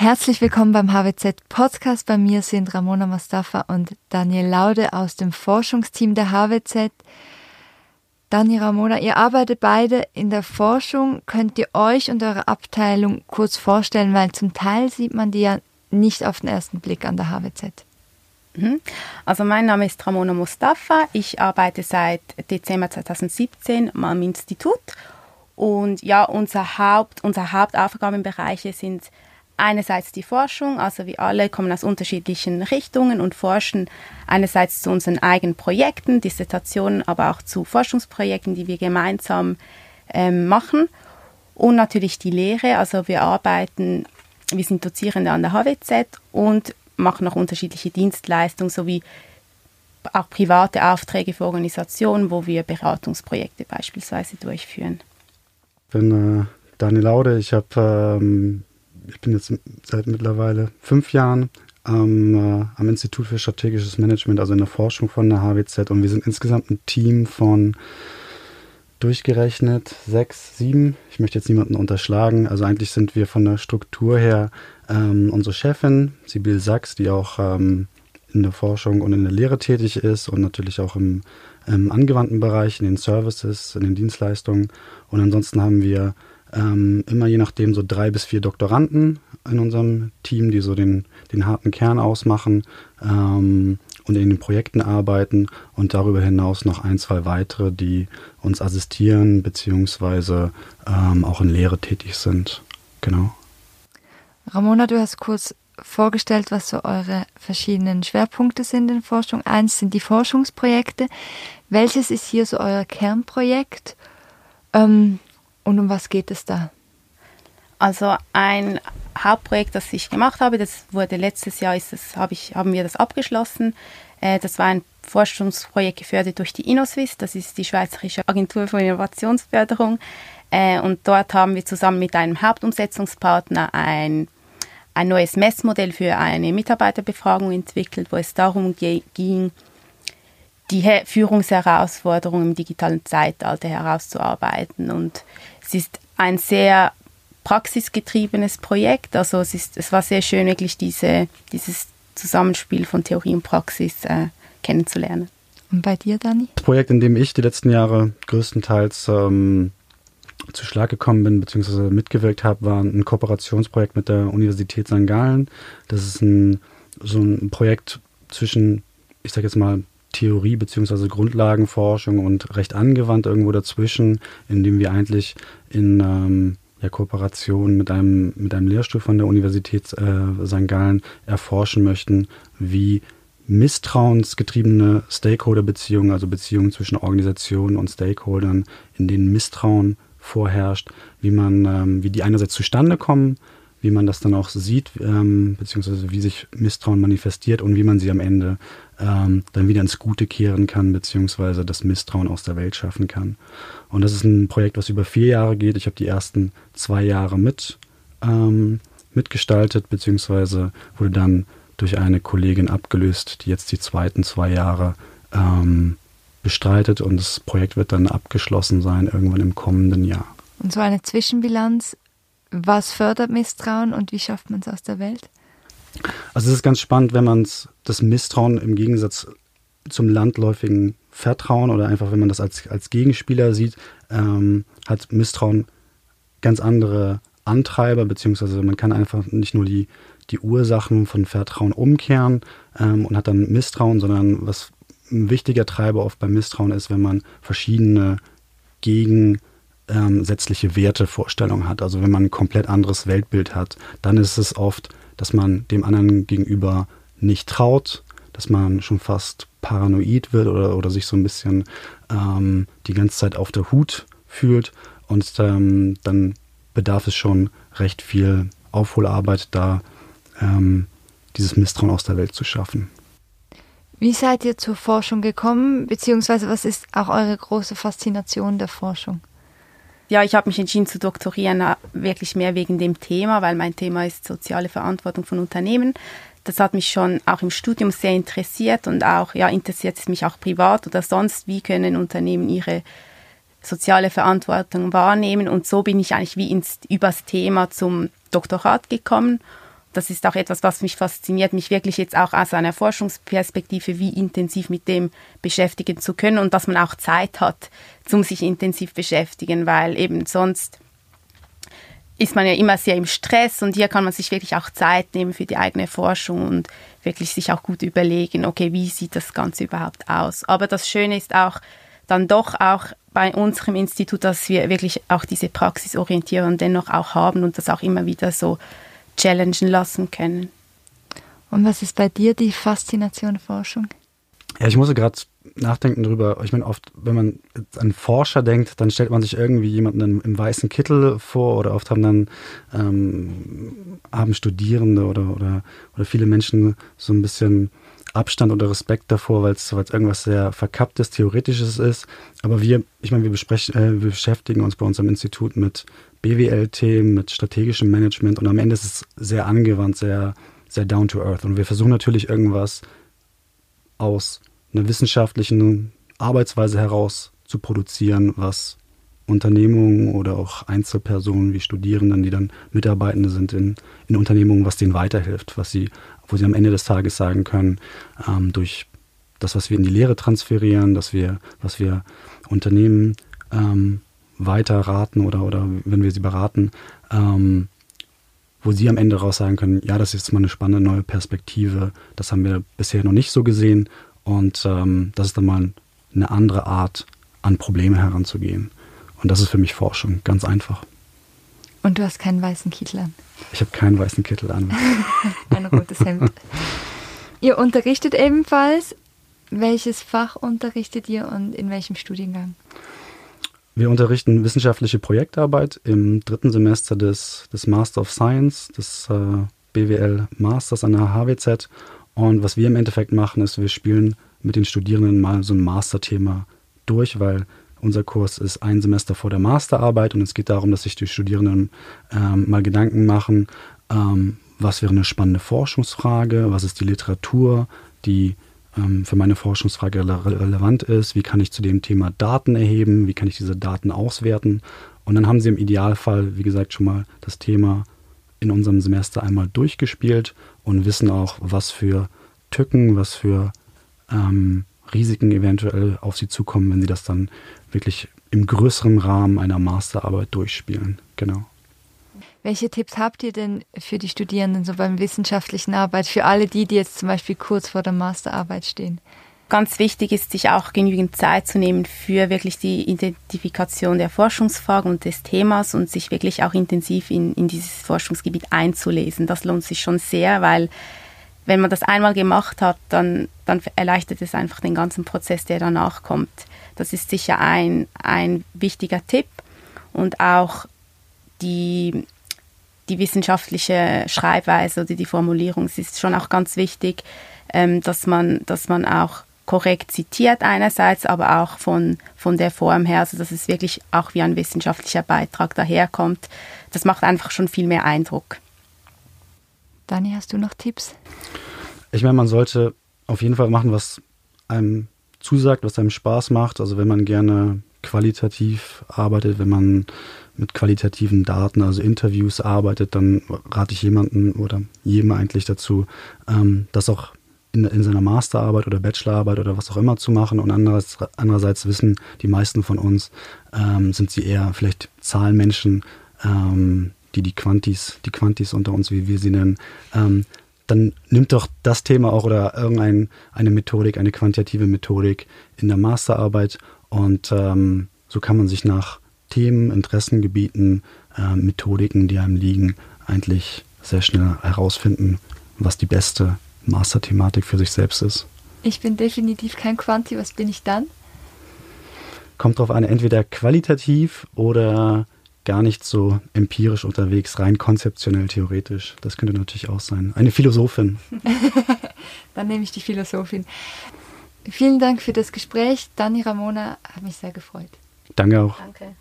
Herzlich willkommen beim HWZ Podcast. Bei mir sind Ramona Mustafa und Daniel Laude aus dem Forschungsteam der HWZ. Daniel Ramona, ihr arbeitet beide in der Forschung. Könnt ihr euch und eure Abteilung kurz vorstellen, weil zum Teil sieht man die ja nicht auf den ersten Blick an der HWZ. Mhm. Also mein Name ist Ramona Mustafa. Ich arbeite seit Dezember 2017 am Institut und ja, unser Haupt, unsere Hauptaufgabenbereiche sind einerseits die Forschung, also wir alle kommen aus unterschiedlichen Richtungen und forschen einerseits zu unseren eigenen Projekten, Dissertationen, aber auch zu Forschungsprojekten, die wir gemeinsam ähm, machen. Und natürlich die Lehre, also wir arbeiten, wir sind Dozierende an der HWZ und machen noch unterschiedliche Dienstleistungen sowie auch private Aufträge für Organisationen, wo wir Beratungsprojekte beispielsweise durchführen. Ich bin äh, Daniel Laude, ich habe ähm, ich bin jetzt seit mittlerweile fünf Jahren am, äh, am Institut für strategisches Management, also in der Forschung von der HWZ. Und wir sind insgesamt ein Team von durchgerechnet sechs, sieben. Ich möchte jetzt niemanden unterschlagen. Also eigentlich sind wir von der Struktur her ähm, unsere Chefin, Sibyl Sachs, die auch ähm, in der Forschung und in der Lehre tätig ist und natürlich auch im, im angewandten Bereich, in den Services, in den Dienstleistungen. Und ansonsten haben wir ähm, immer je nachdem so drei bis vier Doktoranden in unserem Team, die so den, den harten Kern ausmachen ähm, und in den Projekten arbeiten und darüber hinaus noch ein, zwei weitere, die uns assistieren beziehungsweise ähm, auch in Lehre tätig sind. Genau. Ramona, du hast kurz vorgestellt, was so eure verschiedenen Schwerpunkte sind in Forschung. Eins sind die Forschungsprojekte. Welches ist hier so euer Kernprojekt? Ähm, und um was geht es da? Also ein Hauptprojekt, das ich gemacht habe, das wurde letztes Jahr, ist das, hab ich, haben wir das abgeschlossen. Äh, das war ein Forschungsprojekt gefördert durch die InnoSwiss, das ist die Schweizerische Agentur für Innovationsförderung. Äh, und dort haben wir zusammen mit einem Hauptumsetzungspartner ein, ein neues Messmodell für eine Mitarbeiterbefragung entwickelt, wo es darum ging, die Führungsherausforderungen im digitalen Zeitalter herauszuarbeiten. Und es ist ein sehr praxisgetriebenes Projekt. Also es, ist, es war sehr schön, wirklich diese, dieses Zusammenspiel von Theorie und Praxis äh, kennenzulernen. Und bei dir, Dani? Das Projekt, in dem ich die letzten Jahre größtenteils ähm, zu Schlag gekommen bin, beziehungsweise mitgewirkt habe, war ein Kooperationsprojekt mit der Universität St. Gallen. Das ist ein, so ein Projekt zwischen, ich sage jetzt mal, Theorie bzw. Grundlagenforschung und recht angewandt irgendwo dazwischen, indem wir eigentlich in ähm, ja, Kooperation mit einem, mit einem Lehrstuhl von der Universität äh, St. Gallen erforschen möchten, wie misstrauensgetriebene Stakeholder-Beziehungen, also Beziehungen zwischen Organisationen und Stakeholdern, in denen Misstrauen vorherrscht, wie man, ähm, wie die einerseits zustande kommen, wie man das dann auch sieht, ähm, beziehungsweise wie sich Misstrauen manifestiert und wie man sie am Ende ähm, dann wieder ins Gute kehren kann, beziehungsweise das Misstrauen aus der Welt schaffen kann. Und das ist ein Projekt, was über vier Jahre geht. Ich habe die ersten zwei Jahre mit ähm, mitgestaltet, beziehungsweise wurde dann durch eine Kollegin abgelöst, die jetzt die zweiten zwei Jahre ähm, bestreitet und das Projekt wird dann abgeschlossen sein irgendwann im kommenden Jahr. Und so eine Zwischenbilanz, was fördert Misstrauen und wie schafft man es aus der Welt? Also es ist ganz spannend, wenn man das Misstrauen im Gegensatz zum landläufigen Vertrauen oder einfach, wenn man das als, als Gegenspieler sieht, ähm, hat Misstrauen ganz andere Antreiber, beziehungsweise man kann einfach nicht nur die, die Ursachen von Vertrauen umkehren ähm, und hat dann Misstrauen, sondern was ein wichtiger Treiber oft beim Misstrauen ist, wenn man verschiedene gegensätzliche Wertevorstellungen hat. Also wenn man ein komplett anderes Weltbild hat, dann ist es oft dass man dem anderen gegenüber nicht traut, dass man schon fast paranoid wird oder, oder sich so ein bisschen ähm, die ganze Zeit auf der Hut fühlt. Und ähm, dann bedarf es schon recht viel Aufholarbeit, da ähm, dieses Misstrauen aus der Welt zu schaffen. Wie seid ihr zur Forschung gekommen, beziehungsweise was ist auch eure große Faszination der Forschung? Ja, ich habe mich entschieden zu doktorieren, äh, wirklich mehr wegen dem Thema, weil mein Thema ist soziale Verantwortung von Unternehmen. Das hat mich schon auch im Studium sehr interessiert und auch, ja, interessiert es mich auch privat oder sonst, wie können Unternehmen ihre soziale Verantwortung wahrnehmen. Und so bin ich eigentlich wie ins, übers Thema zum Doktorat gekommen. Das ist auch etwas, was mich fasziniert, mich wirklich jetzt auch aus einer Forschungsperspektive wie intensiv mit dem beschäftigen zu können und dass man auch Zeit hat, zum sich intensiv beschäftigen, weil eben sonst ist man ja immer sehr im Stress und hier kann man sich wirklich auch Zeit nehmen für die eigene Forschung und wirklich sich auch gut überlegen, okay, wie sieht das Ganze überhaupt aus. Aber das Schöne ist auch dann doch auch bei unserem Institut, dass wir wirklich auch diese Praxisorientierung dennoch auch haben und das auch immer wieder so challengen lassen können. Und was ist bei dir die Faszination Forschung? Ja, ich musste gerade nachdenken drüber. Ich meine, oft, wenn man an Forscher denkt, dann stellt man sich irgendwie jemanden im, im weißen Kittel vor oder oft haben dann ähm, haben Studierende oder, oder, oder viele Menschen so ein bisschen Abstand oder Respekt davor, weil es irgendwas sehr verkapptes, theoretisches ist. Aber wir, ich meine, wir, äh, wir beschäftigen uns bei uns am Institut mit BWL-Themen, mit strategischem Management und am Ende ist es sehr angewandt, sehr, sehr down to earth. Und wir versuchen natürlich irgendwas aus einer wissenschaftlichen Arbeitsweise heraus zu produzieren, was Unternehmungen oder auch Einzelpersonen wie Studierenden, die dann Mitarbeitende sind in, in Unternehmungen, was denen weiterhilft, was sie, wo sie am Ende des Tages sagen können, ähm, durch das, was wir in die Lehre transferieren, dass wir, was wir Unternehmen ähm, weiter raten oder, oder wenn wir sie beraten, ähm, wo sie am Ende raus sagen können, ja, das ist jetzt mal eine spannende neue Perspektive, das haben wir bisher noch nicht so gesehen und ähm, das ist dann mal eine andere Art, an Probleme heranzugehen. Und das ist für mich Forschung, ganz einfach. Und du hast keinen weißen Kittel an? Ich habe keinen weißen Kittel an. Ein rotes Hemd. ihr unterrichtet ebenfalls. Welches Fach unterrichtet ihr und in welchem Studiengang? Wir unterrichten wissenschaftliche Projektarbeit im dritten Semester des, des Master of Science, des äh, BWL Masters an der HWZ. Und was wir im Endeffekt machen, ist, wir spielen mit den Studierenden mal so ein Masterthema durch, weil unser Kurs ist ein Semester vor der Masterarbeit und es geht darum, dass sich die Studierenden ähm, mal Gedanken machen, ähm, was wäre eine spannende Forschungsfrage, was ist die Literatur, die ähm, für meine Forschungsfrage relevant ist, wie kann ich zu dem Thema Daten erheben, wie kann ich diese Daten auswerten. Und dann haben sie im Idealfall, wie gesagt, schon mal das Thema in unserem Semester einmal durchgespielt und wissen auch, was für Tücken, was für ähm, Risiken eventuell auf sie zukommen, wenn sie das dann wirklich im größeren Rahmen einer Masterarbeit durchspielen. Genau. Welche Tipps habt ihr denn für die Studierenden so beim wissenschaftlichen Arbeit, für alle die, die jetzt zum Beispiel kurz vor der Masterarbeit stehen? Ganz wichtig ist, sich auch genügend Zeit zu nehmen für wirklich die Identifikation der Forschungsfragen und des Themas und sich wirklich auch intensiv in, in dieses Forschungsgebiet einzulesen. Das lohnt sich schon sehr, weil wenn man das einmal gemacht hat, dann, dann erleichtert es einfach den ganzen Prozess, der danach kommt. Das ist sicher ein, ein wichtiger Tipp und auch die die wissenschaftliche Schreibweise oder die Formulierung. Es ist schon auch ganz wichtig, ähm, dass, man, dass man auch korrekt zitiert einerseits, aber auch von, von der Form her, also dass es wirklich auch wie ein wissenschaftlicher Beitrag daherkommt. Das macht einfach schon viel mehr Eindruck. Dani, hast du noch Tipps? Ich meine, man sollte auf jeden Fall machen, was einem zusagt, was einem Spaß macht. Also wenn man gerne qualitativ arbeitet, wenn man mit qualitativen Daten, also Interviews arbeitet, dann rate ich jemanden oder jedem eigentlich dazu, ähm, das auch in, in seiner Masterarbeit oder Bachelorarbeit oder was auch immer zu machen. Und andererseits, andererseits wissen die meisten von uns, ähm, sind sie eher vielleicht Zahlenmenschen, ähm, die die Quantis, die Quantis unter uns, wie wir sie nennen, ähm, dann nimmt doch das Thema auch oder irgendeine eine Methodik, eine quantitative Methodik in der Masterarbeit und ähm, so kann man sich nach Themen, Interessengebieten, äh, Methodiken, die einem liegen, eigentlich sehr schnell herausfinden, was die beste Masterthematik für sich selbst ist. Ich bin definitiv kein Quanti, was bin ich dann? Kommt darauf an, entweder qualitativ oder gar nicht so empirisch unterwegs, rein konzeptionell, theoretisch. Das könnte natürlich auch sein. Eine Philosophin. dann nehme ich die Philosophin. Vielen Dank für das Gespräch. Dani Ramona hat mich sehr gefreut. Danke auch. Danke.